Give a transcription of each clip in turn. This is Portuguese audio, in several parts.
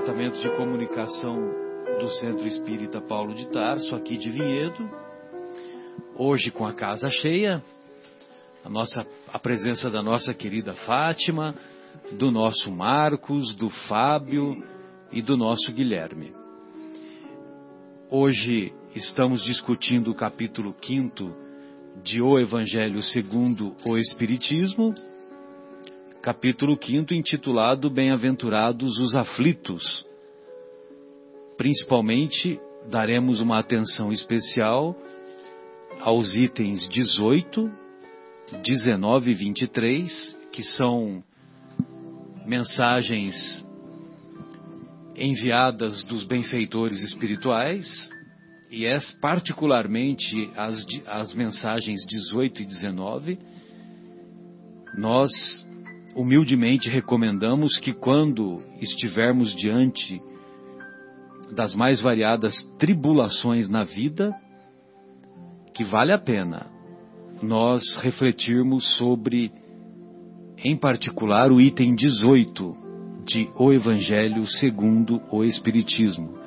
Departamento de Comunicação do Centro Espírita Paulo de Tarso, aqui de Vinhedo. Hoje com a casa cheia, a nossa a presença da nossa querida Fátima, do nosso Marcos, do Fábio e do nosso Guilherme. Hoje estamos discutindo o capítulo 5 de O Evangelho segundo o Espiritismo, capítulo 5 intitulado Bem-aventurados os aflitos. Principalmente daremos uma atenção especial aos itens 18, 19 e 23, que são mensagens enviadas dos benfeitores espirituais, e é particularmente as, as mensagens 18 e 19, nós humildemente recomendamos que quando estivermos diante das mais variadas tribulações na vida, que vale a pena nós refletirmos sobre, em particular, o item 18 de O Evangelho segundo o Espiritismo.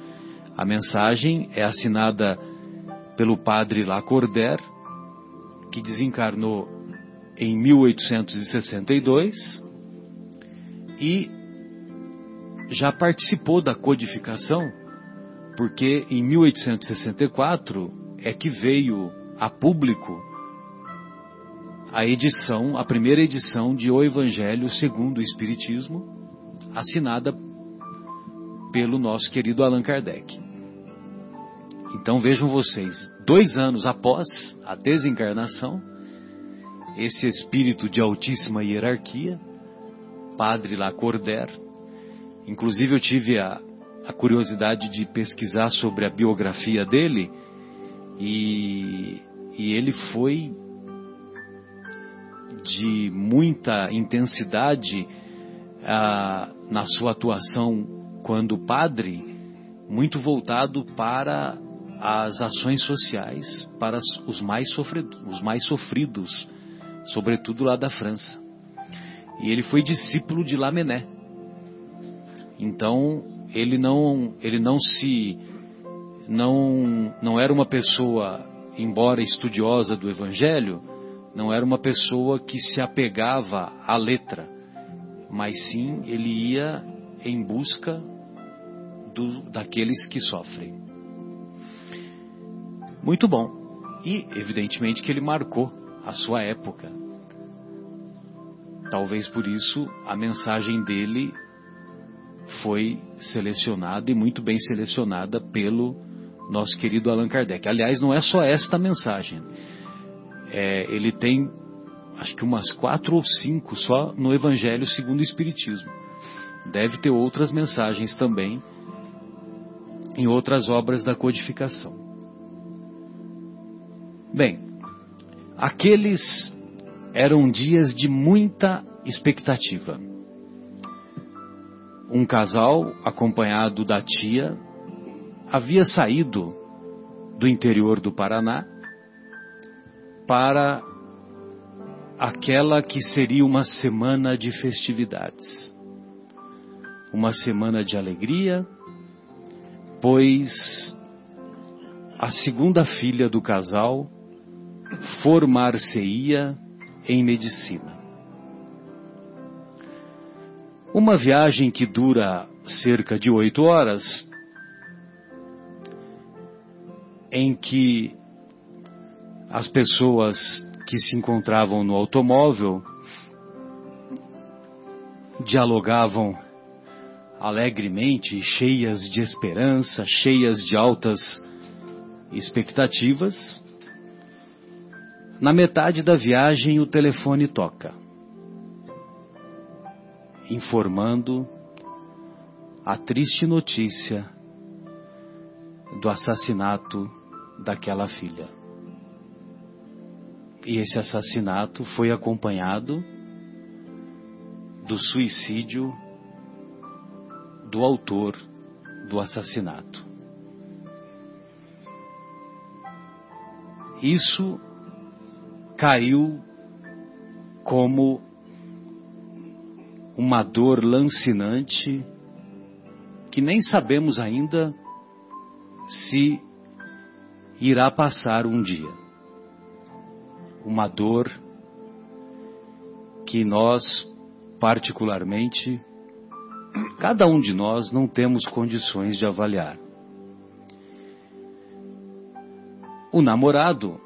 A mensagem é assinada pelo padre Lacordaire, que desencarnou em 1862 e já participou da codificação, porque em 1864 é que veio a público a edição, a primeira edição de O Evangelho segundo o Espiritismo, assinada pelo nosso querido Allan Kardec. Então vejam vocês, dois anos após a desencarnação, esse espírito de altíssima hierarquia, Padre Lacordaire, inclusive eu tive a, a curiosidade de pesquisar sobre a biografia dele e, e ele foi de muita intensidade ah, na sua atuação quando padre, muito voltado para as ações sociais, para os mais, os mais sofridos, sobretudo lá da França. E ele foi discípulo de Lamennais. Então, ele não, ele não se não não era uma pessoa, embora estudiosa do evangelho, não era uma pessoa que se apegava à letra, mas sim ele ia em busca do, daqueles que sofrem. Muito bom. E, evidentemente, que ele marcou a sua época. Talvez por isso a mensagem dele foi selecionada e muito bem selecionada pelo nosso querido Allan Kardec. Aliás, não é só esta mensagem. É, ele tem, acho que umas quatro ou cinco só no Evangelho segundo o Espiritismo. Deve ter outras mensagens também em outras obras da codificação. Bem, aqueles eram dias de muita expectativa. um casal acompanhado da tia havia saído do interior do Paraná para aquela que seria uma semana de festividades. Uma semana de alegria, pois a segunda filha do casal formar-se-ia em medicina. Uma viagem que dura cerca de oito horas, em que as pessoas que se encontravam no automóvel dialogavam alegremente, cheias de esperança, cheias de altas expectativas. Na metade da viagem, o telefone toca, informando a triste notícia do assassinato daquela filha. E esse assassinato foi acompanhado do suicídio do autor do assassinato. Isso caiu como uma dor lancinante que nem sabemos ainda se irá passar um dia. Uma dor que nós, particularmente, cada um de nós não temos condições de avaliar. O namorado,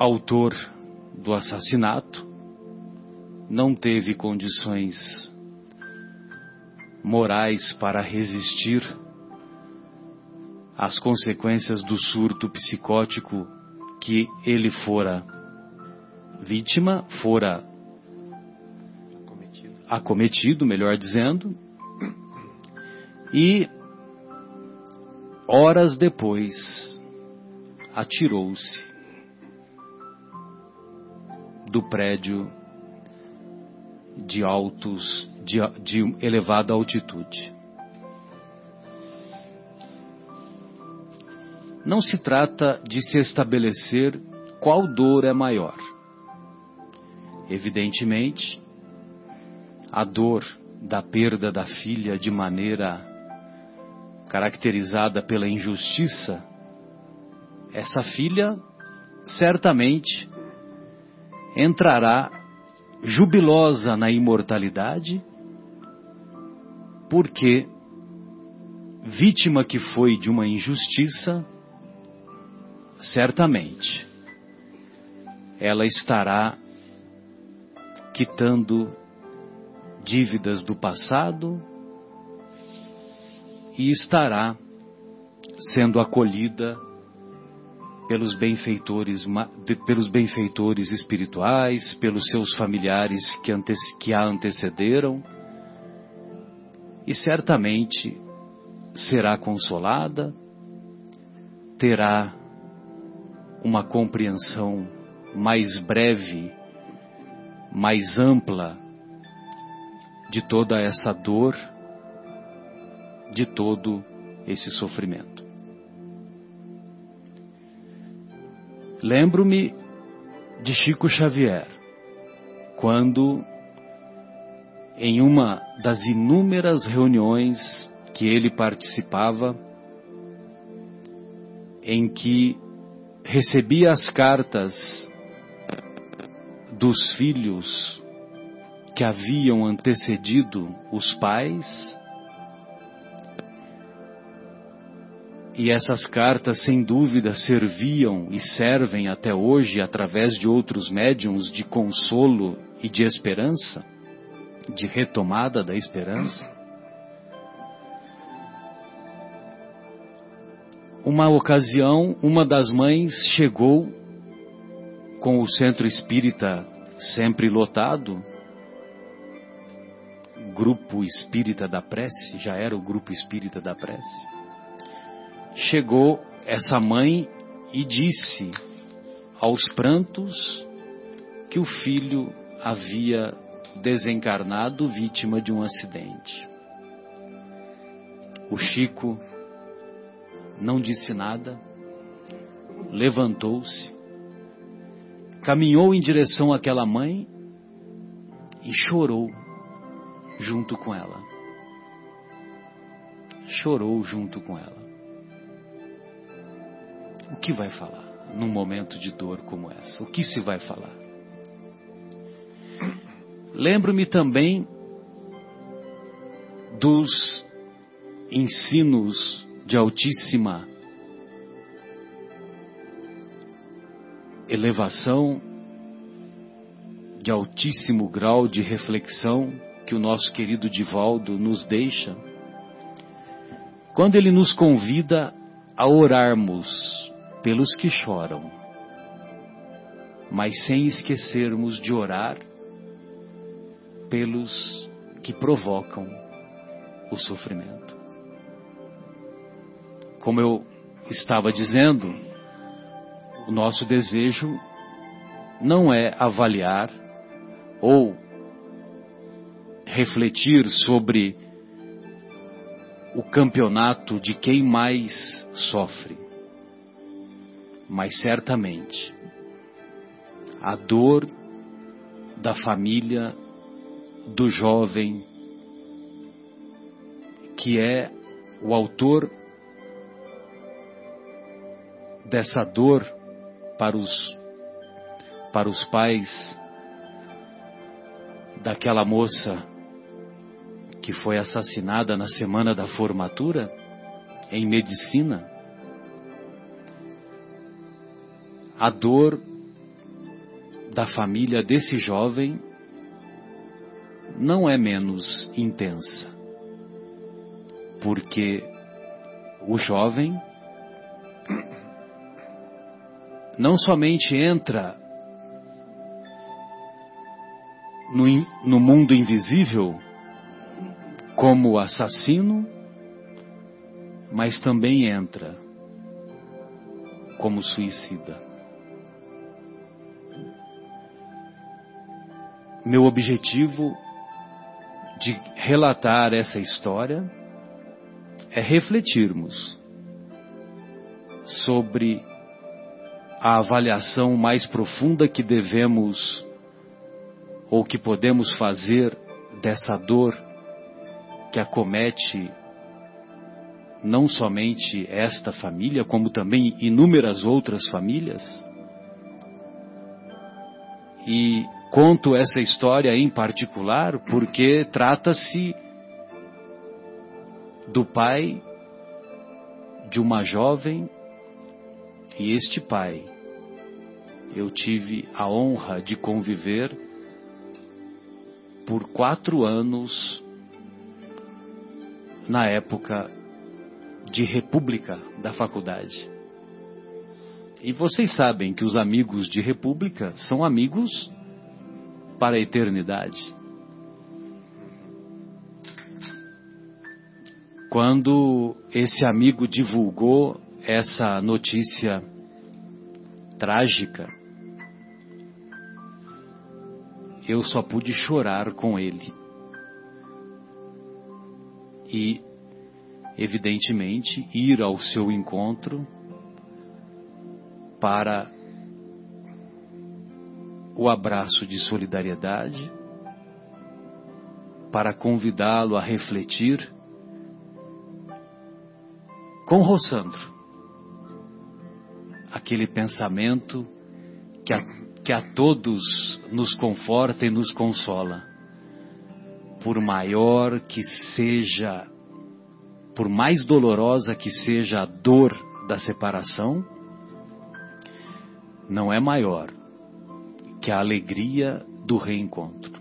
autor do assassinato, não teve condições morais para resistir às consequências do surto psicótico que ele fora vítima, fora acometido, acometido melhor dizendo, e horas depois atirou-se do prédio de altos, de, de elevada altitude. Não se trata de se estabelecer qual dor é maior. Evidentemente, a dor da perda da filha de maneira caracterizada pela injustiça, essa filha certamente entrará jubilosa na imortalidade, porque, vítima que foi de uma injustiça, certamente ela estará quitando dívidas do passado e estará sendo acolhida pelos benfeitores, pelos benfeitores espirituais, pelos seus familiares que, ante, que a antecederam, e certamente será consolada, terá uma compreensão mais breve, mais ampla de toda essa dor, de todo esse sofrimento. Lembro-me de Chico Xavier, quando, em uma das inúmeras reuniões que ele participava, em que recebia as cartas dos filhos que haviam antecedido os pais, E essas cartas, sem dúvida, serviam e servem até hoje, através de outros médiums, de consolo e de esperança, de retomada da esperança. Uma ocasião, uma das mães chegou com o centro espírita sempre lotado, grupo espírita da prece, já era o grupo espírita da prece chegou essa mãe e disse aos prantos que o filho havia desencarnado vítima de um acidente. O Chico não disse nada, levantou-se, caminhou em direção àquela mãe e chorou junto com ela. Chorou junto com ela. O que vai falar num momento de dor como essa? O que se vai falar? Lembro-me também dos ensinos de altíssima elevação, de altíssimo grau de reflexão que o nosso querido Divaldo nos deixa, quando ele nos convida a orarmos pelos que choram, mas sem esquecermos de orar pelos que provocam o sofrimento. Como eu estava dizendo, o nosso desejo não é avaliar ou refletir sobre o campeonato de quem mais sofre, mas certamente a dor da família do jovem que é o autor dessa dor para os para os pais daquela moça que foi assassinada na semana da formatura em medicina, a dor da família desse jovem não é menos intensa, porque o jovem não somente entra no, no mundo invisível como assassino, mas também entra como suicida. Meu objetivo de relatar essa história é refletirmos sobre a avaliação mais profunda que devemos ou que podemos fazer dessa dor que acomete não somente esta família, como também inúmeras outras famílias. E conto essa história em particular porque trata-se do pai de uma jovem e este pai eu tive a honra de conviver por quatro anos na época de república da faculdade. E vocês sabem que os amigos de república são amigos para a eternidade. Quando esse amigo divulgou essa notícia trágica, eu só pude chorar com ele. E, evidentemente, ir ao seu encontro para o abraço de solidariedade, para convidá-lo a refletir com Rossandro aquele pensamento que a, que a todos nos conforta e nos consola. Por maior que seja, por mais dolorosa que seja a dor da separação, não é maior que a alegria do reencontro.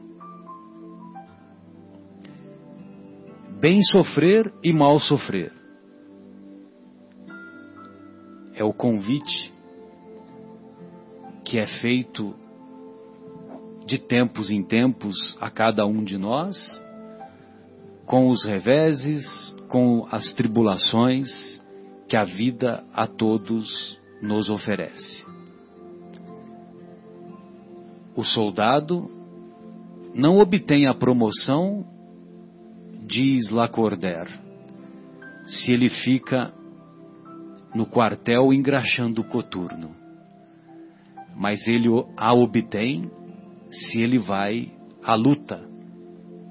Bem sofrer e mal sofrer é o convite que é feito de tempos em tempos a cada um de nós, com os reveses, com as tribulações que a vida a todos nos oferece. O soldado não obtém a promoção, diz Lacordaire, se ele fica no quartel engraxando o coturno. Mas ele a obtém se ele vai à luta,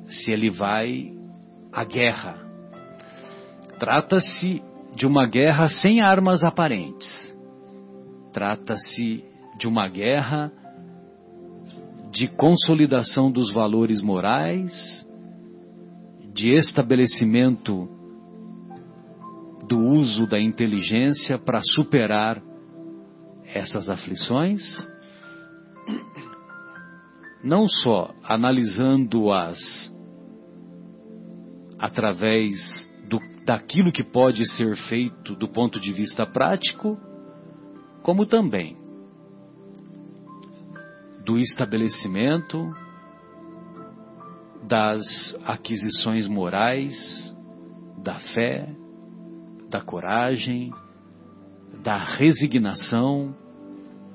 se ele vai à guerra. Trata-se de uma guerra sem armas aparentes. Trata-se de uma guerra de consolidação dos valores morais, de estabelecimento do uso da inteligência para superar essas aflições, não só analisando-as através do, daquilo que pode ser feito do ponto de vista prático, como também do estabelecimento das aquisições morais, da fé, da coragem, da resignação,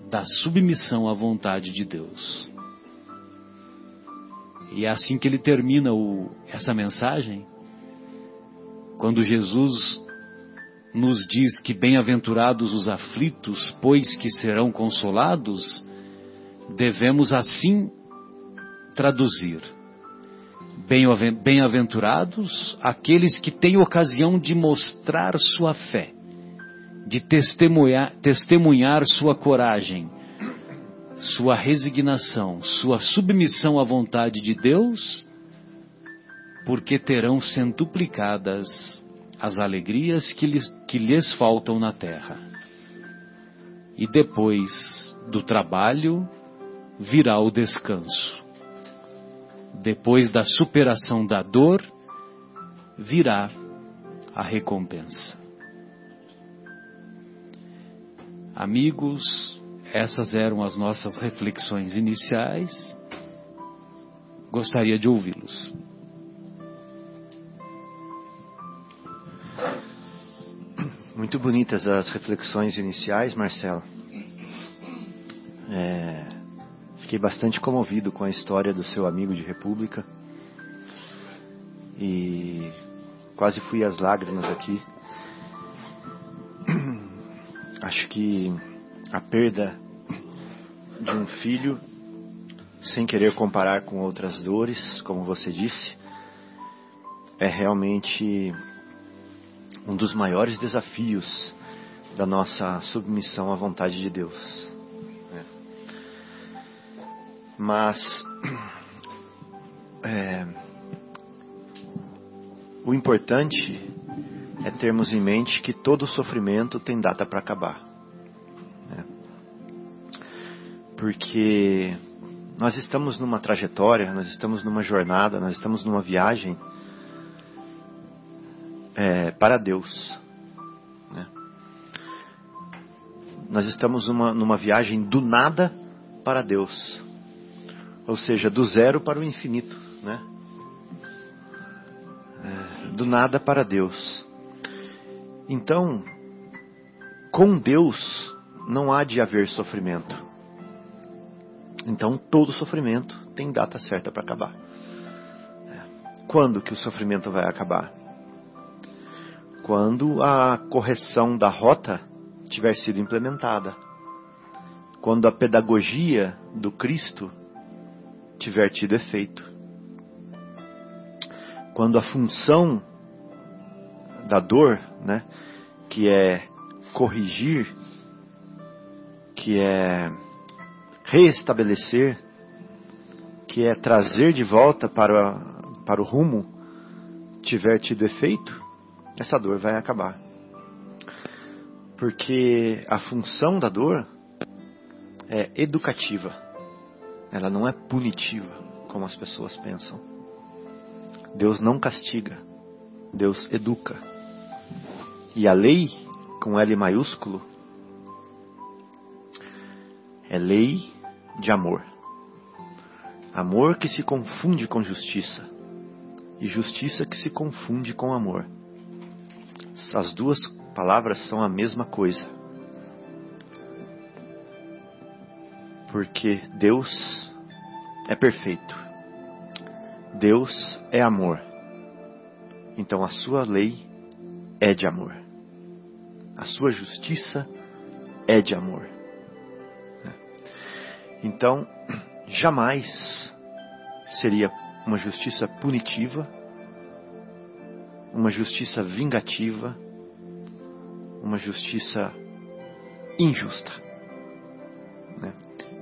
da submissão à vontade de Deus. E é assim que ele termina o, essa mensagem, quando Jesus nos diz que bem-aventurados os aflitos, pois que serão consolados, devemos assim traduzir: Bem-aventurados aqueles que têm ocasião de mostrar sua fé, de testemunhar, testemunhar sua coragem, sua resignação, sua submissão à vontade de Deus, porque terão centuplicadas as alegrias que lhes, que lhes faltam na terra. E depois do trabalho, virá o descanso. Depois da superação da dor, virá a recompensa. Amigos, essas eram as nossas reflexões iniciais. Gostaria de ouvi-los. Muito bonitas as reflexões iniciais, Marcelo. É, Fiquei bastante comovido com a história do seu amigo de República. E quase fui às lágrimas aqui. Acho que a perda de um filho, sem querer comparar com outras dores, como você disse, é realmente um dos maiores desafios da nossa submissão à vontade de Deus. Mas é, o importante é termos em mente que todo sofrimento tem data para acabar. Né? Porque nós estamos numa trajetória, nós estamos numa jornada, nós estamos numa viagem é, para Deus. Né? Nós estamos numa, numa viagem do nada para Deus ou seja, do zero para o infinito, né? É, do nada para Deus. Então, com Deus não há de haver sofrimento. Então, todo sofrimento tem data certa para acabar. É, quando que o sofrimento vai acabar? Quando a correção da rota tiver sido implementada. Quando a pedagogia do Cristo tiver tido efeito. Quando a função da dor, né, que é corrigir, que é reestabelecer, que é trazer de volta para, para o rumo, tiver tido efeito, essa dor vai acabar. Porque a função da dor é educativa. Ela não é punitiva, como as pessoas pensam. Deus não castiga, Deus educa. E a lei, com L maiúsculo, é lei de amor. Amor que se confunde com justiça, e justiça que se confunde com amor. As duas palavras são a mesma coisa. Porque Deus é perfeito Deus é amor. Então a sua lei é de amor. A sua justiça é de amor. Então, jamais seria uma justiça punitiva, uma justiça vingativa, uma justiça injusta.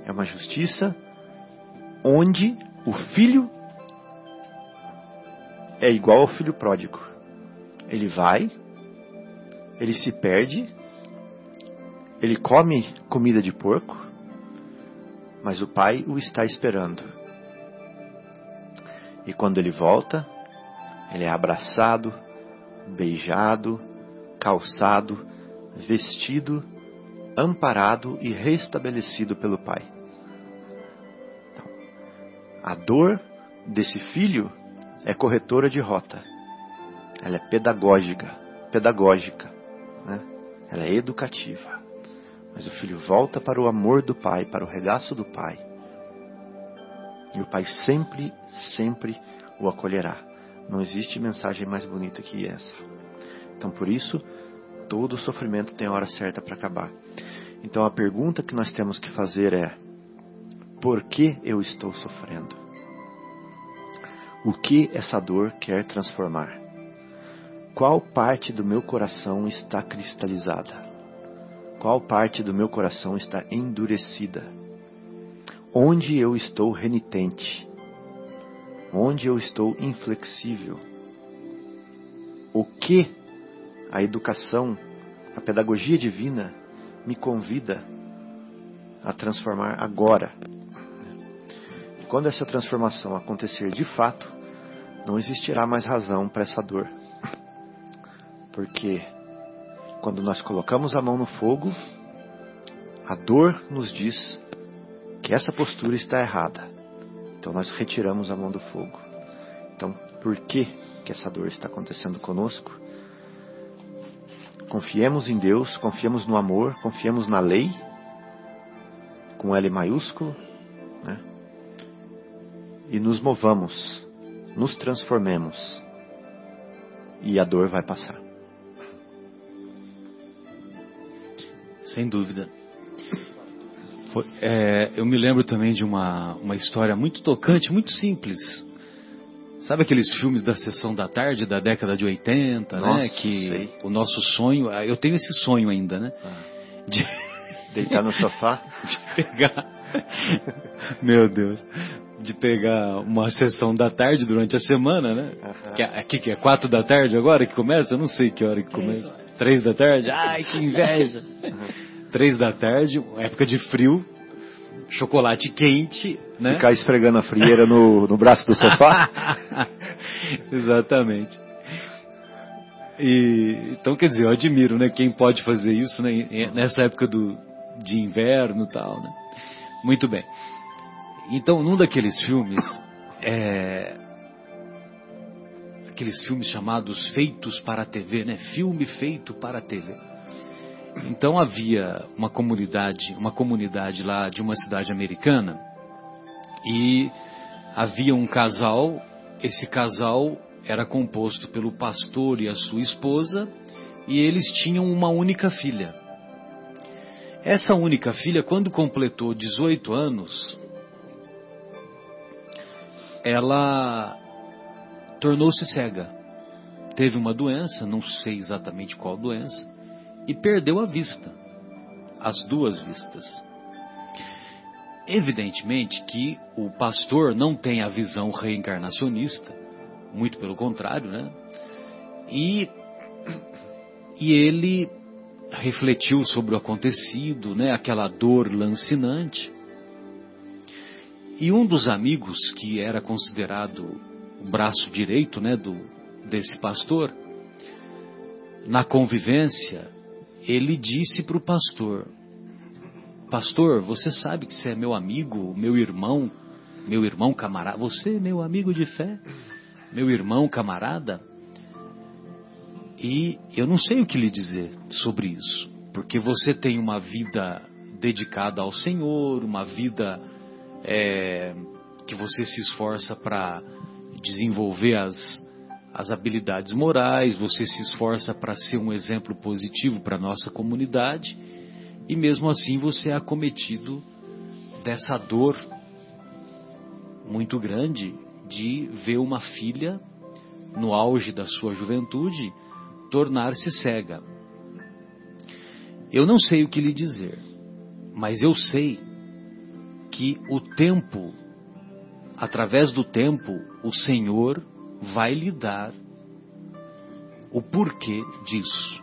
É uma justiça onde o filho é igual ao filho pródigo. Ele vai, ele se perde, ele come comida de porco, mas o pai o está esperando. E quando ele volta, ele é abraçado, beijado, calçado, vestido, amparado e restabelecido pelo pai. A dor desse filho é corretora de rota. Ela é pedagógica, pedagógica, né? Ela é educativa. Mas o filho volta para o amor do pai, para o regaço do pai. E o pai sempre, sempre o acolherá. Não existe mensagem mais bonita que essa. Então, por isso, todo sofrimento tem hora certa para acabar. Então, a pergunta que nós temos que fazer é: por que eu estou sofrendo? O que essa dor quer transformar? Qual parte do meu coração está cristalizada? Qual parte do meu coração está endurecida? Onde eu estou renitente? Onde eu estou inflexível? O que a educação, a pedagogia divina me convida a transformar agora? Quando essa transformação acontecer de fato, não existirá mais razão para essa dor. Porque quando nós colocamos a mão no fogo, a dor nos diz que essa postura está errada. Então nós retiramos a mão do fogo. Então, por que que essa dor está acontecendo conosco? Confiemos em Deus, confiemos no amor, confiemos na lei, com L maiúsculo, né? E nos movamos, nos transformemos, e a dor vai passar. Sem dúvida. Foi, é, eu me lembro também de uma, uma história muito tocante, muito simples. Sabe aqueles filmes da sessão da tarde da década de 80, né? Nossa, né? Que sei. o nosso sonho, ah, eu tenho esse sonho ainda, né? Ah. De, Deitar no sofá? de pegar, meu Deus, de pegar uma sessão da tarde durante a semana, né? Aham. Que é, aqui que é quatro da tarde agora que começa, eu não sei que hora que começa. Três da tarde? Ai, que inveja! Três da tarde, época de frio, chocolate quente, né? Ficar esfregando a frieira no, no braço do sofá? Exatamente. E, então, quer dizer, eu admiro, né? Quem pode fazer isso, né? em- Nessa época do, de inverno e tal, né? Muito bem. Então, num daqueles filmes, é, aqueles filmes chamados feitos para a TV, né? Filme feito para a TV. Então havia uma comunidade, uma comunidade lá de uma cidade americana e havia um casal. Esse casal era composto pelo pastor e a sua esposa e eles tinham uma única filha. Essa única filha, quando completou 18 anos, ela tornou-se cega. Teve uma doença, não sei exatamente qual doença, e perdeu a vista, as duas vistas. Evidentemente que o pastor não tem a visão reencarnacionista, muito pelo contrário, né? E, e ele refletiu sobre o acontecido, né? Aquela dor lancinante. E um dos amigos que era considerado o braço direito, né, do desse pastor, na convivência, ele disse para o pastor: Pastor, você sabe que você é meu amigo, meu irmão, meu irmão camarada, você é meu amigo de fé, meu irmão camarada, e eu não sei o que lhe dizer sobre isso, porque você tem uma vida dedicada ao Senhor, uma vida é, que você se esforça para desenvolver as, as habilidades morais, você se esforça para ser um exemplo positivo para a nossa comunidade, e mesmo assim você é acometido dessa dor muito grande de ver uma filha, no auge da sua juventude, tornar-se cega. Eu não sei o que lhe dizer, mas eu sei que o tempo, através do tempo, o Senhor vai lhe dar o porquê disso.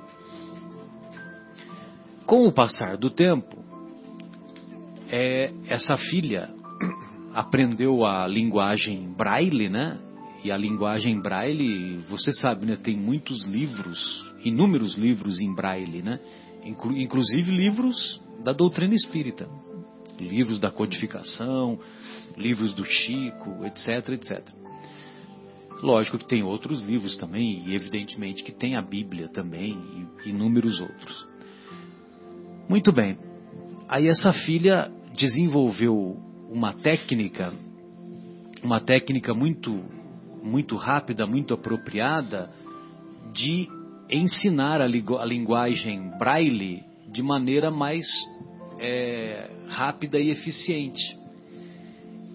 Com o passar do tempo, é, essa filha aprendeu a linguagem braille, né? E a linguagem braille, você sabe, né? Tem muitos livros, inúmeros livros em braille, né? Inclu inclusive livros da doutrina espírita, livros da codificação, livros do Chico, etc, etc. Lógico que tem outros livros também, e evidentemente que tem a Bíblia também, e inúmeros outros. Muito bem. Aí essa filha desenvolveu uma técnica, uma técnica muito, muito rápida, muito apropriada de ensinar a, linguagem braille de maneira mais é, rápida e eficiente.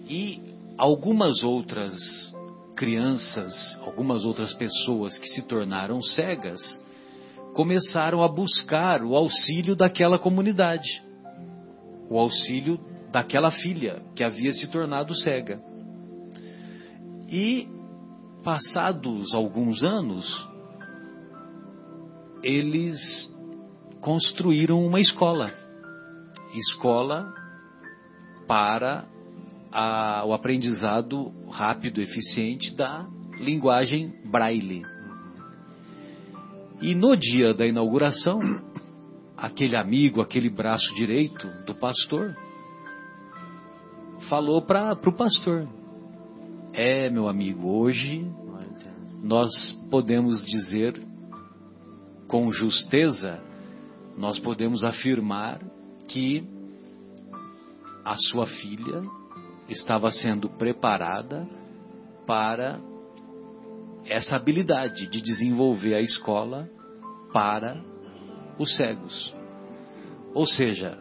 E algumas outras crianças, algumas outras pessoas que se tornaram cegas, começaram a buscar o auxílio daquela comunidade, o auxílio daquela filha que havia se tornado cega. E, passados alguns anos, eles construíram uma escola escola para a, o aprendizado rápido, eficiente da linguagem braille. E no dia da inauguração, aquele amigo, aquele braço direito do pastor, falou para o pastor: É, meu amigo, hoje nós podemos dizer com justeza, nós podemos afirmar que a sua filha estava sendo preparada para essa habilidade de desenvolver a escola para os cegos. Ou seja,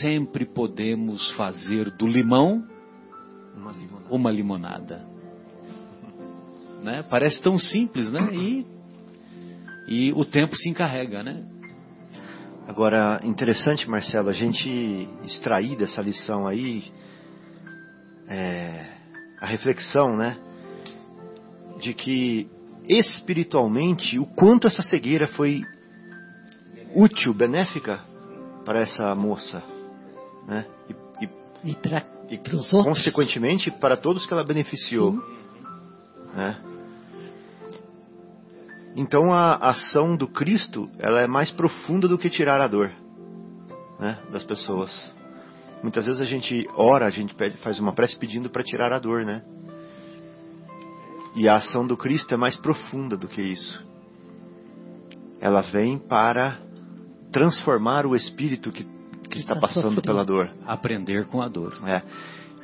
sempre podemos fazer do limão uma limonada. Uma limonada. Né? Parece tão simples, né? E, e o tempo se encarrega, né? Agora, interessante, Marcelo, a gente extrair dessa lição aí é, a reflexão, né? De que espiritualmente o quanto essa cegueira foi útil, benéfica para essa moça, né? E, e, e, pra, e consequentemente para todos que ela beneficiou, Sim. né? Então a ação do Cristo ela é mais profunda do que tirar a dor, né? Das pessoas. Muitas vezes a gente ora, a gente pede, faz uma prece pedindo para tirar a dor, né? E a ação do Cristo é mais profunda do que isso. Ela vem para transformar o espírito que, que está passando pela dor. Aprender com a dor. É.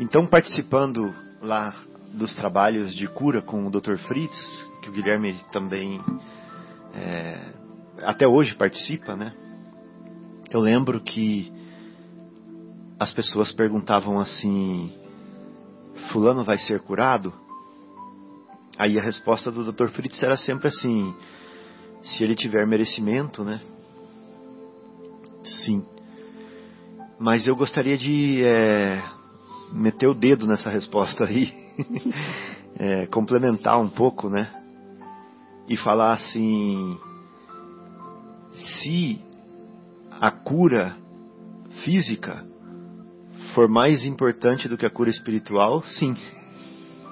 Então, participando lá dos trabalhos de cura com o Dr. Fritz, que o Guilherme também é, até hoje participa, né? Eu lembro que as pessoas perguntavam assim: Fulano vai ser curado? Aí a resposta do Dr. Fritz era sempre assim: se ele tiver merecimento, né? Sim. Mas eu gostaria de é, meter o dedo nessa resposta aí, é, complementar um pouco, né? E falar assim: se a cura física for mais importante do que a cura espiritual, sim.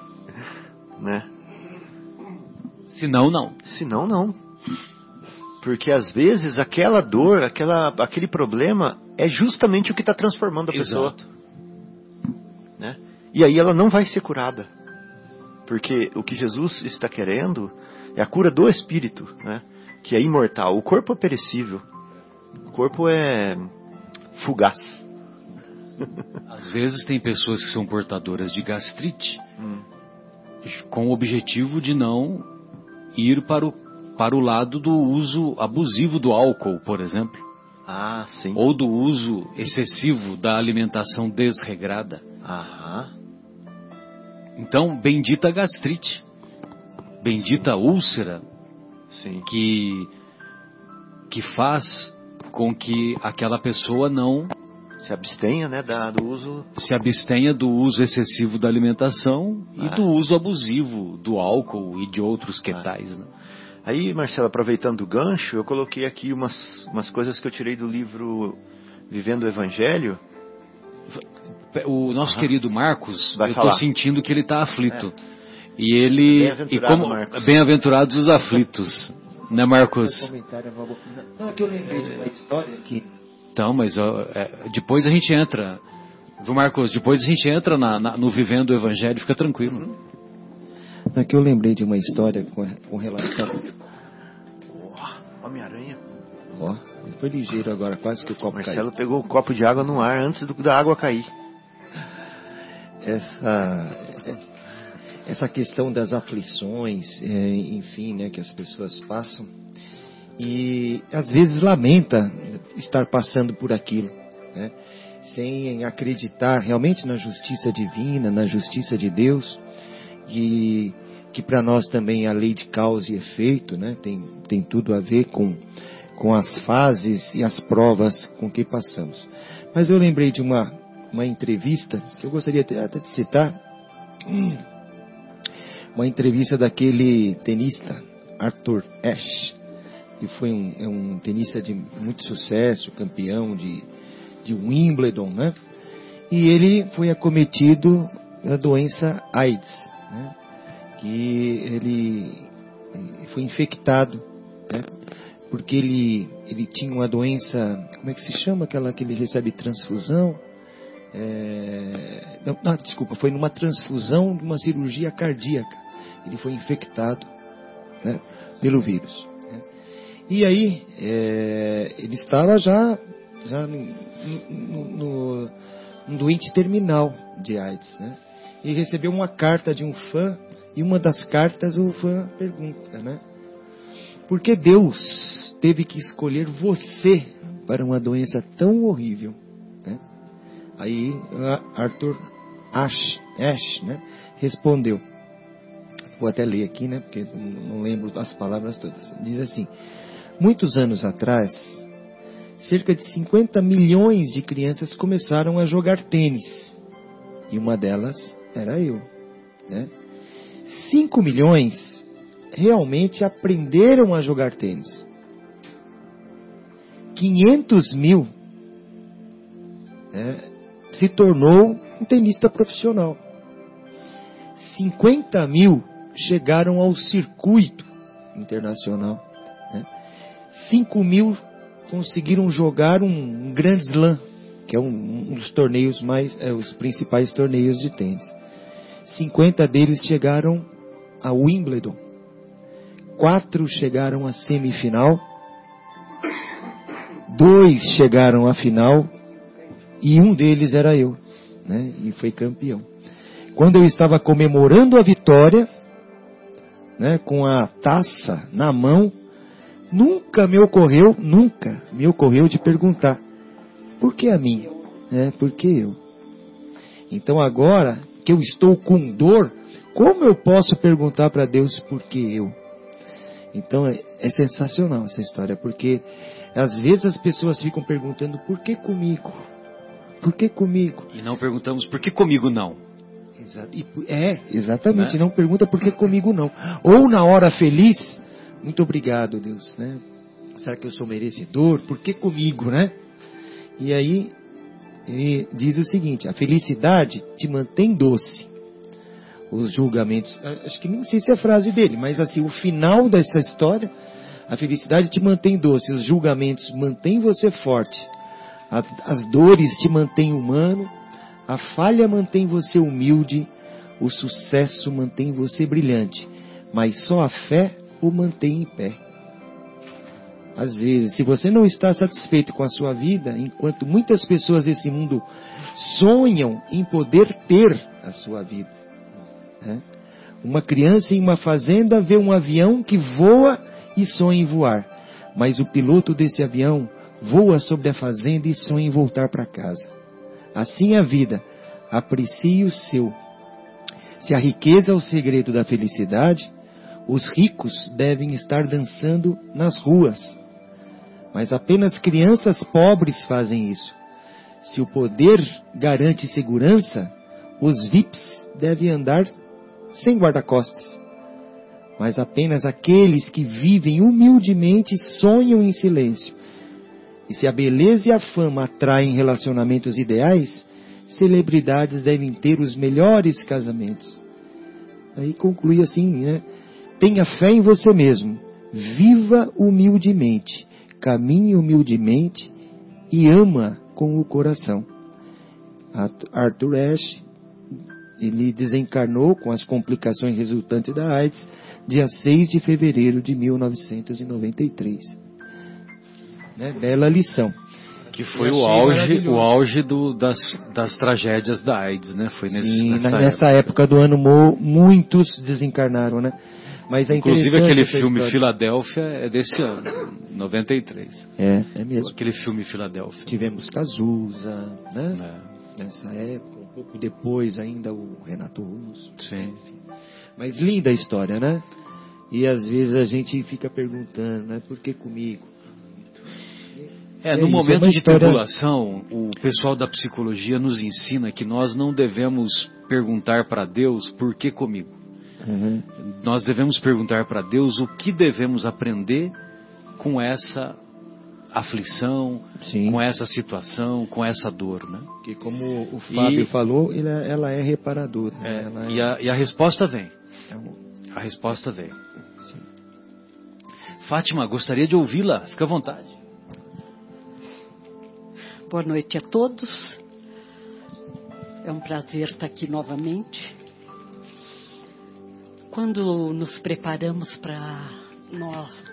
né? Se não, não. Se não, não. Porque às vezes aquela dor, aquela, aquele problema é justamente o que está transformando a pessoa. Exato. Né? E aí ela não vai ser curada. Porque o que Jesus está querendo é a cura do espírito, né? que é imortal. O corpo é perecível. O corpo é fugaz. Às vezes tem pessoas que são portadoras de gastrite. Hum. com o objetivo de não ir para o, para o lado do uso abusivo do álcool, por exemplo. Ah, sim. Ou do uso excessivo da alimentação desregrada. Aham. Então, bendita gastrite, bendita úlcera, Sim. que, que faz com que aquela pessoa não Se abstenha, né, da, do uso. se abstenha do uso excessivo da alimentação e Ah. do uso abusivo do álcool e de outros quetais. Né? Aí, Marcelo, aproveitando o gancho, eu coloquei aqui umas, umas coisas que eu tirei do livro Vivendo o Evangelho. O nosso querido Marcos, Vai eu estou. É. sentindo que ele está aflito. E ele. E. Bem-aventurados os aflitos. Né, Marcos? Vou- Não, é que eu lembrei de uma história que Então, mas ó, é, depois a gente entra. Viu, Marcos? Depois a gente entra na- na- no Vivendo o Evangelho, fica tranquilo. não, é que eu lembrei de uma história com, com relação. Ó, Homem-Aranha. Ó, foi ligeiro agora, quase que o copo Marcelo pegou o copo de água no ar antes do- da água cair. caiu. Essa essa questão das aflições, é, enfim, né, que as pessoas passam. E às vezes lamenta estar passando por aquilo, né, sem acreditar realmente na justiça divina, na justiça de Deus. E que para nós também a lei de causa e efeito, né, tem, tem tudo a ver com, com as fases e as provas com que passamos. Mas eu lembrei de uma, uma entrevista que eu gostaria até de citar, uma entrevista daquele tenista Arthur Ashe, que foi um, é um tenista de muito sucesso, campeão de, de Wimbledon, né? E ele foi acometido da doença AIDS, né? Que ele foi infectado, né? Porque ele, ele tinha uma doença, como é que se chama aquela que ele recebe transfusão? É, não, não, desculpa, foi numa transfusão de uma cirurgia cardíaca. Ele foi infectado né, pelo vírus. né. E aí, é, ele estava já, já no, no, no- doente terminal de AIDS. Né? E recebeu uma carta de um fã, e uma das cartas o fã pergunta, né? Por que Deus teve que escolher você para uma doença tão horrível? né? Aí Arthur Ashe, Ashe né, respondeu. Vou até ler aqui, né? Porque não lembro as palavras todas. Diz assim: Muitos anos atrás, cerca de 50 milhões de crianças começaram a jogar tênis. E uma delas era eu. Né? 5 milhões realmente aprenderam a jogar tênis. 500 mil né, se tornou um tenista profissional. 50 mil chegaram ao circuito internacional. Né? 5 mil conseguiram jogar um, Grand Slam, que é um, um dos torneios mais, é, os principais torneios de tênis. 50 deles chegaram a Wimbledon. Quatro chegaram à semifinal. Dois chegaram à final. E um deles era eu. Né? E foi campeão. Quando eu estava comemorando a vitória, né, com a taça na mão, nunca me ocorreu, nunca me ocorreu de perguntar, por que a mim? Né, por que eu? Então agora que eu estou com dor, como eu posso perguntar para Deus por que eu? Então é, é sensacional essa história, porque às vezes as pessoas ficam perguntando por que comigo? Por que comigo? E não perguntamos por que comigo não. E- É, exatamente. Né? Não pergunta por que comigo não. Ou na hora feliz, muito obrigado, Deus, né? Será que eu sou merecedor? Por que comigo, né? E aí, ele diz o seguinte: a felicidade te mantém doce. Os julgamentos, acho que nem sei se é frase dele, mas assim, o final dessa história, a felicidade te mantém doce, os julgamentos mantêm você forte, a- as dores te mantêm humano, a falha mantém você humilde, o sucesso mantém você brilhante, mas só a fé o mantém em pé. Às vezes, se você não está satisfeito com a sua vida, enquanto muitas pessoas desse mundo sonham em poder ter a sua vida, né? Uma criança em uma fazenda vê um avião que voa e sonha em voar, mas o piloto desse avião voa sobre a fazenda e sonha em voltar para casa. Assim é a vida, aprecie o seu. Se a riqueza é o segredo da felicidade, os ricos devem estar dançando nas ruas. Mas apenas crianças pobres fazem isso. Se o poder garante segurança, os VIPs devem andar sem guarda-costas. Mas apenas aqueles que vivem humildemente sonham em silêncio. E se a beleza e a fama atraem relacionamentos ideais, celebridades devem ter os melhores casamentos. Aí conclui assim, né? Tenha fé em você mesmo. Viva humildemente. Caminhe humildemente e ama com o coração. Arthur Ashe, ele desencarnou com as complicações resultantes da AIDS, dia 6 de fevereiro de 1993. Né? Bela lição. Que foi o auge, o auge do, das, das tragédias da AIDS, né? Foi nesse, Sim, nessa, nessa época. época. do ano muitos desencarnaram, né? Mas é Inclusive aquele filme história. Filadélfia é desse ano, 93. É, é mesmo. Aquele filme Filadélfia. Tivemos Cazuza, né? É, Nessa época, um pouco depois ainda o Renato Russo. sim. Mas linda a história, né? E às vezes a gente fica perguntando, né? Por que comigo? É, É no isso, é momento uma de história- tribulação, o pessoal da psicologia nos ensina que nós não devemos perguntar para Deus por que comigo. Uhum. Nós devemos perguntar para Deus o que devemos aprender com essa aflição, Sim. com essa situação, com essa dor, né? Porque como o Fábio E- falou, é- ela é reparadora. né? É, e, a, e a resposta vem. é A resposta vem. sim. Fátima, gostaria de ouvi-la. Fica à vontade. Boa noite a todos. É um prazer estar aqui novamente. Quando nos preparamos para nós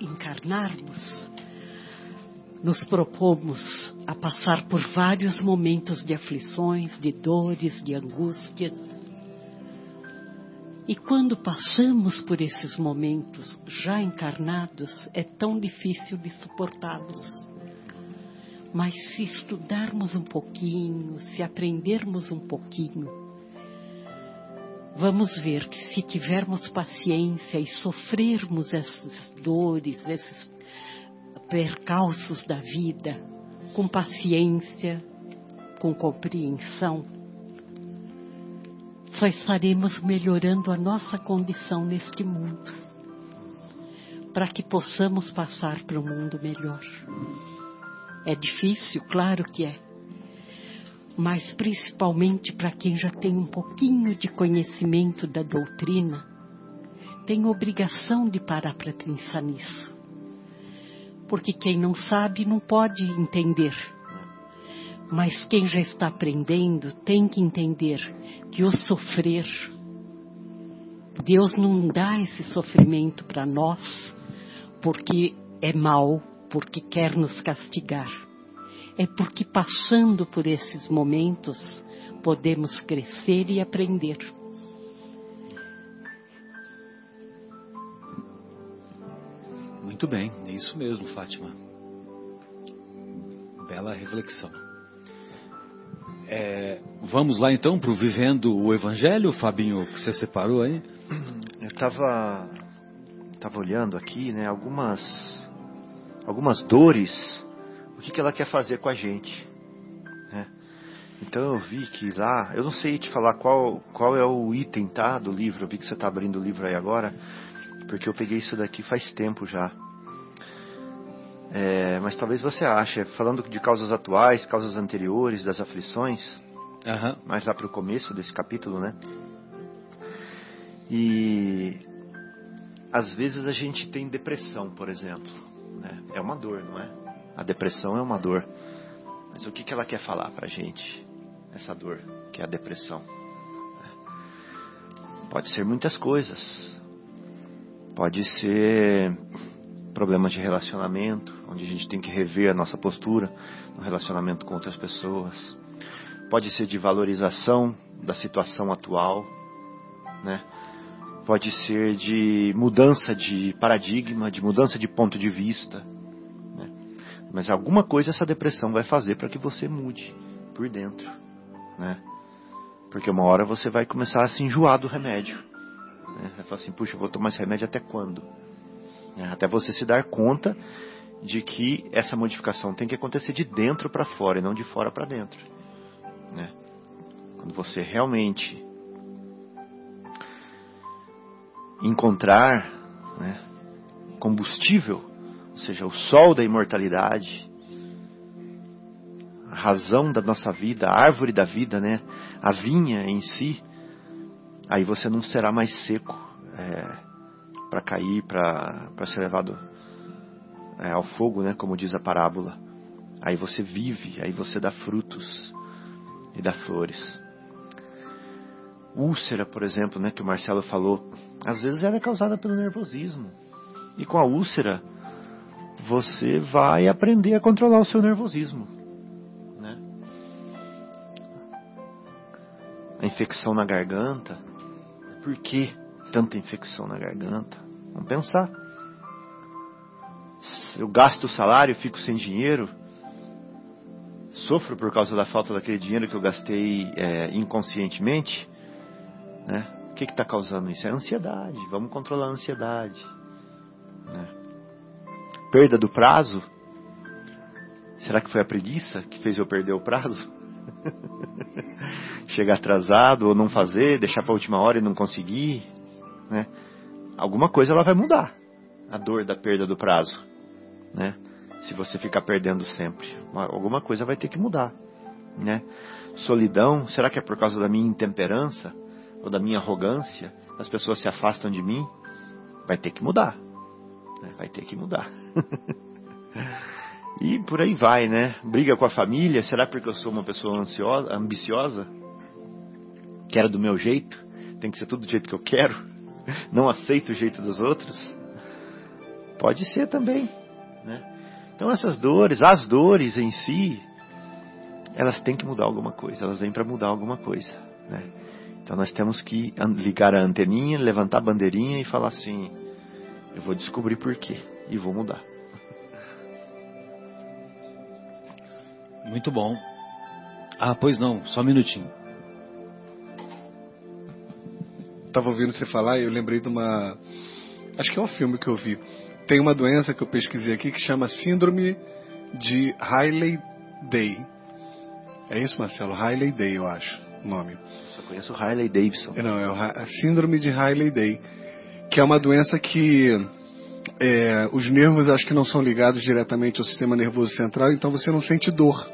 encarnarmos, nos propomos a passar por vários momentos de aflições, de dores, de angústias. E quando passamos por esses momentos já encarnados, é tão difícil de suportá-los. Mas se estudarmos um pouquinho, se aprendermos um pouquinho, vamos ver que se tivermos paciência e sofrermos essas dores, esses percalços da vida, com paciência, com compreensão, só estaremos melhorando a nossa condição neste mundo, para que possamos passar para um mundo melhor. É difícil, claro que é. Mas principalmente para quem já tem um pouquinho de conhecimento da doutrina, tem obrigação de parar para pensar nisso. Porque quem não sabe não pode entender. Mas quem já está aprendendo tem que entender que o sofrer, Deus não dá esse sofrimento para nós porque é mal, porque quer nos castigar. É porque passando por esses momentos podemos crescer e aprender. Muito bem, é isso mesmo, Fátima. Bela reflexão. É, vamos lá então para o Vivendo o Evangelho, Fabinho, que você separou aí? Eu estava tava olhando aqui, né, algumas algumas dores, o que, que ela quer fazer com a gente. né? Então eu vi que lá, eu não sei te falar qual, qual é o item tá, do livro, eu vi que você está abrindo o livro aí agora, porque eu peguei isso daqui faz tempo já. É, mas talvez você ache, falando de causas atuais, causas anteriores, das aflições, Aham. mais lá para o começo desse capítulo, né? E às vezes a gente tem depressão, por exemplo. É uma dor, não é? A depressão é uma dor. Mas o que, que ela quer falar pra gente? Essa dor, que é a depressão. Pode ser muitas coisas. Pode ser problemas de relacionamento, onde a gente tem que rever a nossa postura no relacionamento com outras pessoas. Pode ser de valorização da situação atual, né? Pode ser de mudança de paradigma, de mudança de ponto de vista. Né? Mas alguma coisa essa depressão vai fazer para que você mude por dentro, né? Porque uma hora você vai começar a se enjoar do remédio. Né? Vai falar assim, puxa, eu vou tomar esse remédio até quando? É, até você se dar conta de que essa modificação tem que acontecer de dentro para fora e não de fora para dentro. Né? Quando você realmente encontrar né, combustível, ou seja, o sol da imortalidade, a razão da nossa vida, a árvore da vida, né, a vinha em si, aí você não será mais seco é, para cair, para ser levado é, ao fogo, né, como diz a parábola. Aí você vive, aí você dá frutos e dá flores. Úlcera, por exemplo, né, que o Marcelo falou, às vezes ela é causada pelo nervosismo. E com a úlcera, você vai aprender a controlar o seu nervosismo. Né? A infecção na garganta. Por que tanta infecção na garganta? Vamos pensar eu gasto o salário, fico sem dinheiro, sofro por causa da falta daquele dinheiro que eu gastei é, inconscientemente, né? O que está causando isso? É a ansiedade. Vamos controlar a ansiedade. Perda do prazo. Será que foi a preguiça que fez eu perder o prazo? Chegar atrasado ou não fazer, deixar para a última hora e não conseguir, né? Alguma coisa ela vai mudar. A dor da perda do prazo né? Se você ficar perdendo sempre, alguma coisa vai ter que mudar, né? Solidão, será que é por causa da minha intemperança ou da minha arrogância? As pessoas se afastam de mim? Vai ter que mudar, né? vai ter que mudar. e por aí vai, né? Briga com a família, será porque eu sou uma pessoa ansiosa, ambiciosa? Quero do meu jeito? Tem que ser tudo do jeito que eu quero? Não aceito o jeito dos outros? Pode ser também. Né? Então essas dores, as dores em si, elas têm que mudar alguma coisa, elas vêm para mudar alguma coisa. Né? Então nós temos que ligar a anteninha, levantar a bandeirinha e falar assim: eu vou descobrir por quê e vou mudar. Muito bom. Ah, pois não, só um minutinho. Estava ouvindo você falar e eu lembrei de uma. Acho que é um filme que eu vi tem uma doença que eu pesquisei aqui que chama Síndrome de Hailey Day. É isso, Marcelo? Hailey Day, eu acho o nome. Só conheço Hailey Davidson. Não, é a Síndrome de Hailey Day, que é uma doença que é, os nervos acho que não são ligados diretamente ao sistema nervoso central, então você não sente dor.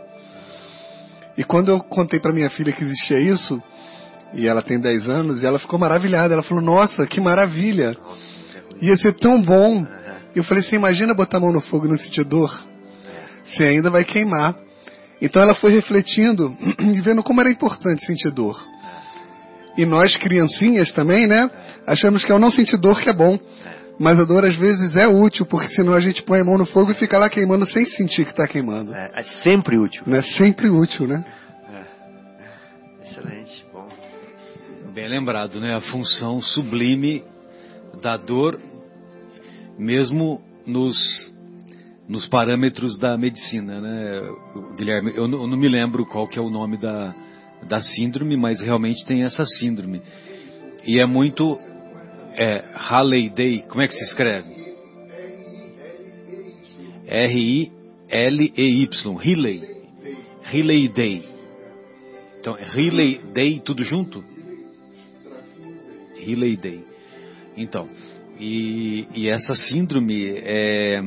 E quando eu contei para minha filha que existia isso, e ela tem 10 anos, e ela ficou maravilhada. Ela falou: Nossa, que maravilha! Ia ser tão bom e eu falei, você imagina botar a mão no fogo e não sentir dor? Você ainda vai queimar. Então ela foi refletindo e vendo como era importante sentir dor. E nós, criancinhas também, né? Achamos que é o não sentir dor que é bom. Mas a dor às vezes é útil, porque senão a gente põe a mão no fogo e fica lá queimando sem sentir que está queimando. É, é, sempre útil. É sempre útil, né? É. Excelente, bom. Bem lembrado, né? A função sublime da dor mesmo nos, nos parâmetros da medicina, né, Guilherme? Eu, eu não me lembro qual que é o nome da, da síndrome, mas realmente tem essa síndrome. E é muito é, Halley-Day, como é que se escreve? R-I-L-E-Y, Riley. Riley Day. Então, Riley Day, tudo junto? Riley Day. Então, e, e essa síndrome é,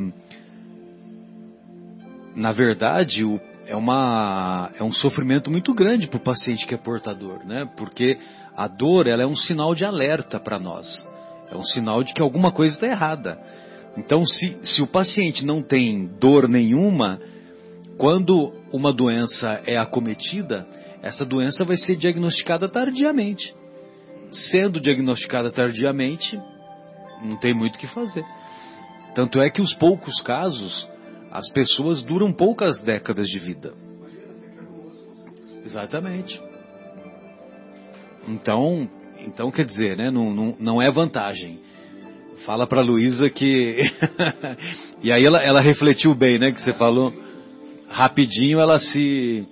na verdade, o, é, uma, é um sofrimento muito grande para o paciente que é portador, né? Porque a dor ela é um sinal de alerta para nós. É um sinal de que alguma coisa está errada. Então, se, se o paciente não tem dor nenhuma, quando uma doença é acometida, essa doença vai ser diagnosticada tardiamente. Sendo diagnosticada tardiamente, não tem muito o que fazer. Tanto é que os poucos casos, as pessoas duram poucas décadas de vida. Exatamente. Então, então quer dizer, né? Não, não, não é vantagem. Fala para Luísa que e aí ela, ela refletiu bem, né? Que você falou rapidinho, ela se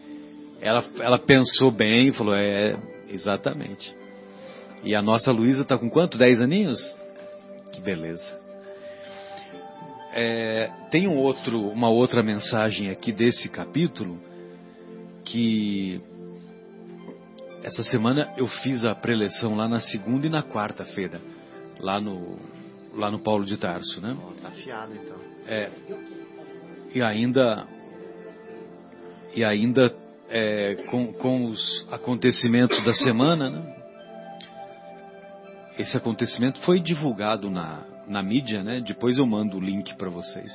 ela, ela pensou bem e falou é exatamente. E a nossa Luísa está com quanto? Dez aninhos? Que beleza. É, tem um outro, uma outra mensagem aqui desse capítulo que essa semana eu fiz a preleção lá na segunda e na quarta-feira, lá no, lá no Paulo de Tarso, né? Oh, tá afiado então. É, e ainda e ainda é, com, com os acontecimentos da semana, né? Esse acontecimento foi divulgado na, na mídia, né? Depois eu mando o link para vocês.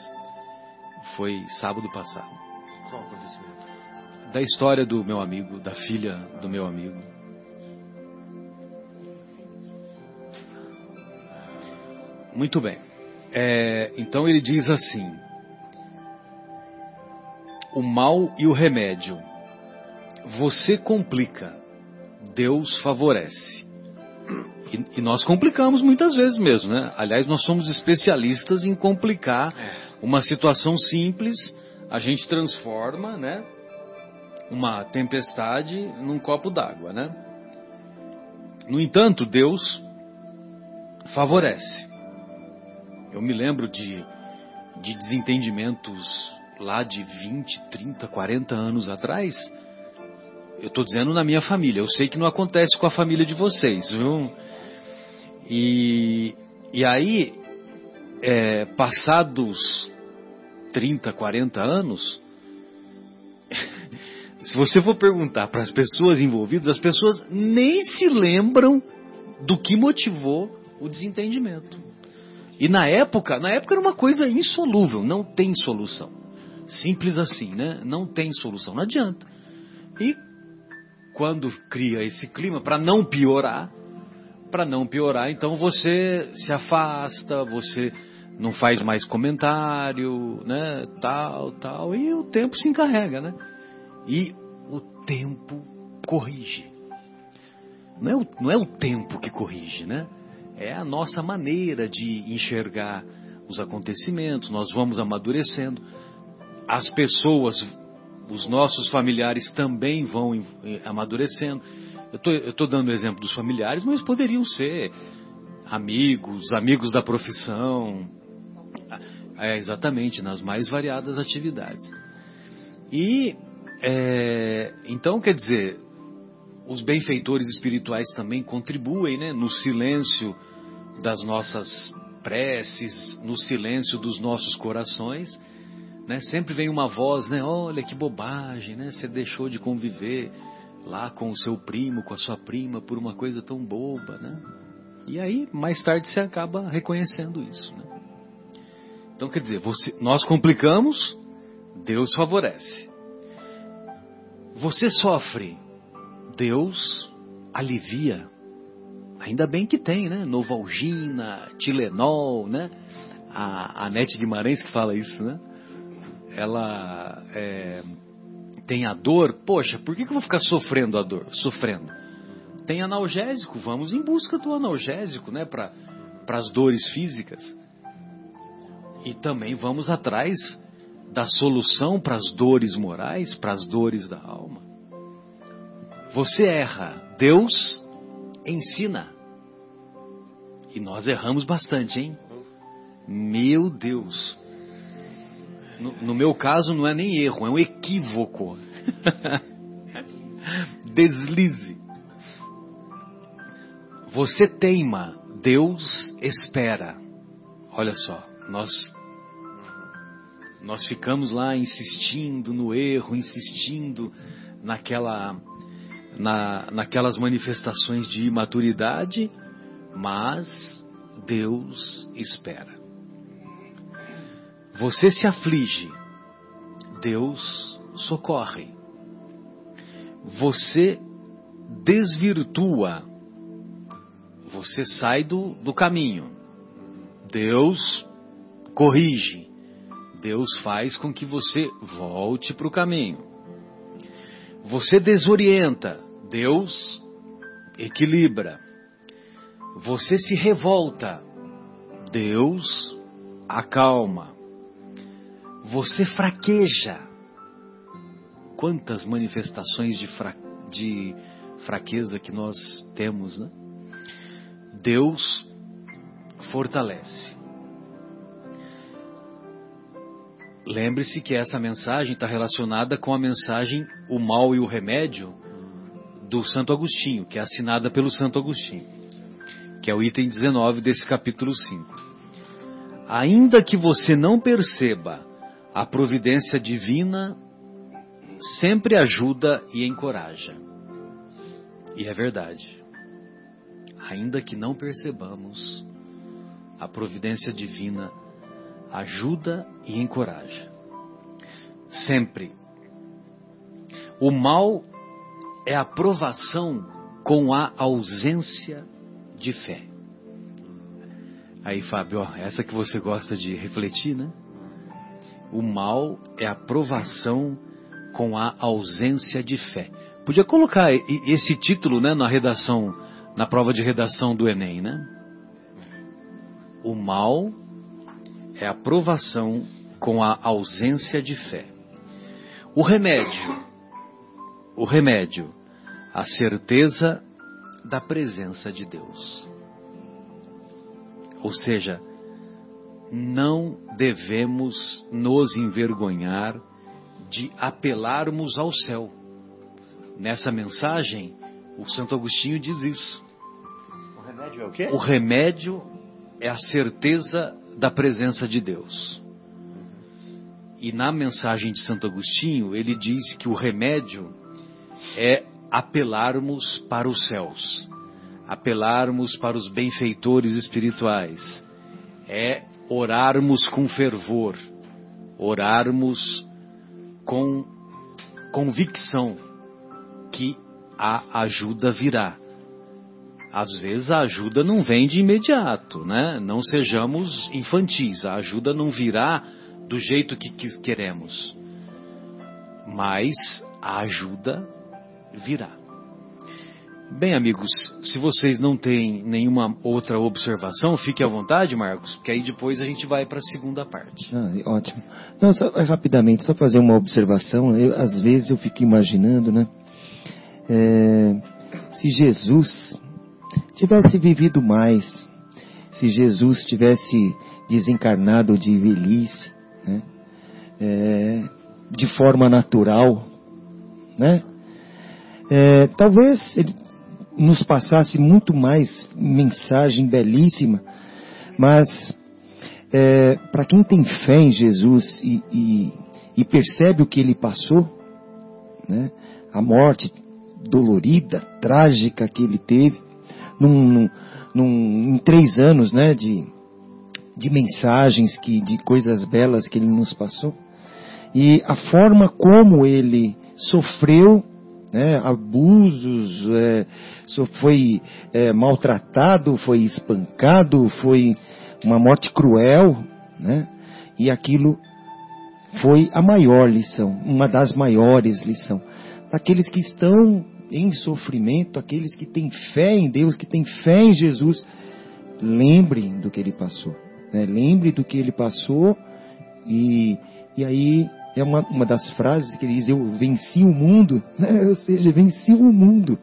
Foi sábado passado. Qual acontecimento? Da história do meu amigo, da filha do meu amigo. Muito bem. É, então ele diz assim: o mal e o remédio. Você complica, Deus favorece. E, e, nós complicamos muitas vezes mesmo, né? Aliás, nós somos especialistas em complicar uma situação simples, a gente transforma, né? Uma tempestade num copo d'água, né? No entanto, Deus favorece. Eu me lembro de, de desentendimentos lá de 20, 30, 40 anos atrás. Eu estou dizendo na minha família. Eu sei que não acontece com a família de vocês, viu? E, e aí, é, passados 30, 40 anos, se você for perguntar para as pessoas envolvidas, as pessoas nem se lembram do que motivou o desentendimento. E na época, na época era uma coisa insolúvel, não tem solução. Simples assim, né? Não tem solução, não adianta. E quando cria esse clima, para não piorar, para não piorar, então você se afasta, você não faz mais comentário, né, tal, tal, e o tempo se encarrega, né? E o tempo corrige. Não é o, não é o tempo que corrige, né? É a nossa maneira de enxergar os acontecimentos, nós vamos amadurecendo. As pessoas, os nossos familiares também vão amadurecendo. Eu estou dando o exemplo dos familiares, mas poderiam ser amigos, amigos da profissão, é, exatamente, nas mais variadas atividades. E, é, então, quer dizer, os benfeitores espirituais também contribuem né, no silêncio das nossas preces, no silêncio dos nossos corações. Né, sempre vem uma voz, né? Olha que bobagem, né? Você deixou de conviver lá com o seu primo, com a sua prima, por uma coisa tão boba, né? E aí, mais tarde, você acaba reconhecendo isso, né? Então, quer dizer, você, nós complicamos, Deus favorece. Você sofre, Deus alivia. Ainda bem que tem, né? Novalgina, Tilenol, né? A, a Nete Guimarães que fala isso, né? Ela é, tem a dor, poxa, por que, que eu vou ficar sofrendo a dor? Sofrendo. Tem analgésico, vamos em busca do analgésico, né? Para as dores físicas. E também vamos atrás da solução para as dores morais, para as dores da alma. Você erra, Deus ensina. E nós erramos bastante, hein? Meu Deus. No, no, meu caso, não é nem erro, é um equívoco. Deslize. Você teima, Deus espera. Olha só, nós nós ficamos lá insistindo no erro, insistindo naquela na, naquelas manifestações de imaturidade, mas Deus espera. Você se aflige, Deus socorre. Você desvirtua, você sai do, do caminho. Deus corrige. Deus faz com que você volte para o caminho. Você desorienta, Deus equilibra. Você se revolta. Deus acalma. Você fraqueja. Quantas manifestações de, fra... de fraqueza que nós temos, né? Deus fortalece. Lembre-se que essa mensagem está relacionada com a mensagem O Mal e o Remédio do Santo Agostinho, que é assinada pelo Santo Agostinho, que é o item 19 desse capítulo 5. Ainda que você não perceba, a providência divina sempre ajuda e encoraja. E é verdade. Ainda que não percebamos, a providência divina ajuda e encoraja. Sempre. O mal é a provação com a ausência de fé. Aí, Fábio, ó, essa que você gosta de refletir, né? O mal é a provação com a ausência de fé. Podia colocar esse título, né, na redação, na prova de redação do Enem, né? O mal é a provação com a ausência de fé. O remédio, o remédio, a certeza da presença de Deus. Ou seja, não devemos nos envergonhar de apelarmos ao céu. Nessa mensagem, o Santo Agostinho diz isso. O remédio é o quê? O remédio é a certeza da presença de Deus. E na mensagem de Santo Agostinho, ele diz que o remédio é apelarmos para os céus, apelarmos para os benfeitores espirituais, é orarmos com fervor, orarmos com convicção que a ajuda virá. Às vezes a ajuda não vem de imediato, né? Não sejamos infantis, a ajuda não virá do jeito que queremos. Mas a ajuda virá. Bem, amigos, se vocês não têm nenhuma outra observação, fique à vontade, Marcos, porque aí depois a gente vai para a segunda parte. Ah, ótimo. Não, só, rapidamente, só fazer uma observação. Eu, às vezes eu fico imaginando, né? É, se Jesus tivesse vivido mais, se Jesus tivesse desencarnado de velhice, né? É, de forma natural, né? É, talvez ele nos passasse muito mais mensagem belíssima, mas é, para quem tem fé em Jesus e, e, e, percebe o que ele passou, né, a morte dolorida, trágica que ele teve, num, num, num, em três anos né, de, de mensagens, que, de coisas belas que ele nos passou, e a forma como ele sofreu né, abusos, é, foi é, maltratado, foi espancado, foi uma morte cruel, né, e aquilo foi a maior lição, uma das maiores lições. Daqueles que estão em sofrimento, aqueles que têm fé em Deus, que têm fé em Jesus, lembrem do que ele passou. Né? Lembre do que ele passou e, e aí é uma, uma das frases que ele diz: Eu venci o mundo, né? ou seja, venci o mundo.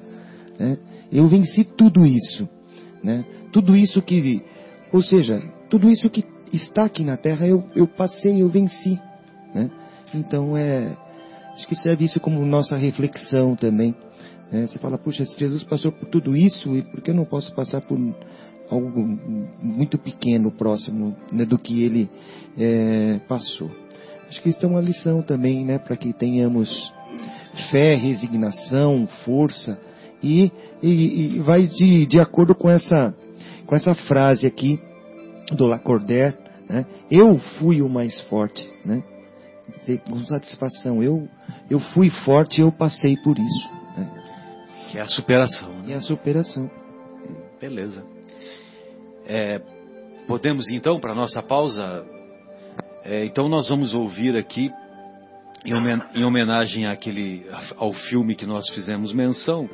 Né? Eu venci tudo isso. Né? Tudo isso que, ou seja, tudo isso que está aqui na terra eu, eu passei, eu venci. Né? Então é, acho que serve isso como nossa reflexão também. Né? Você fala, puxa, se Jesus passou por tudo isso, e por que eu não posso passar por algo muito pequeno próximo né, do que ele é, passou? Acho que isso é uma lição também, né, para que tenhamos fé, resignação, força e, e, e vai de, de acordo com essa com essa frase aqui do Lacordaire, né? Eu fui o mais forte, né? Com satisfação, eu eu fui forte, eu passei por isso. Né? Que é a superação. Né? E a superação. Beleza. É, podemos então para nossa pausa é, então nós vamos ouvir aqui, em homenagem àquele, ao filme que nós fizemos menção,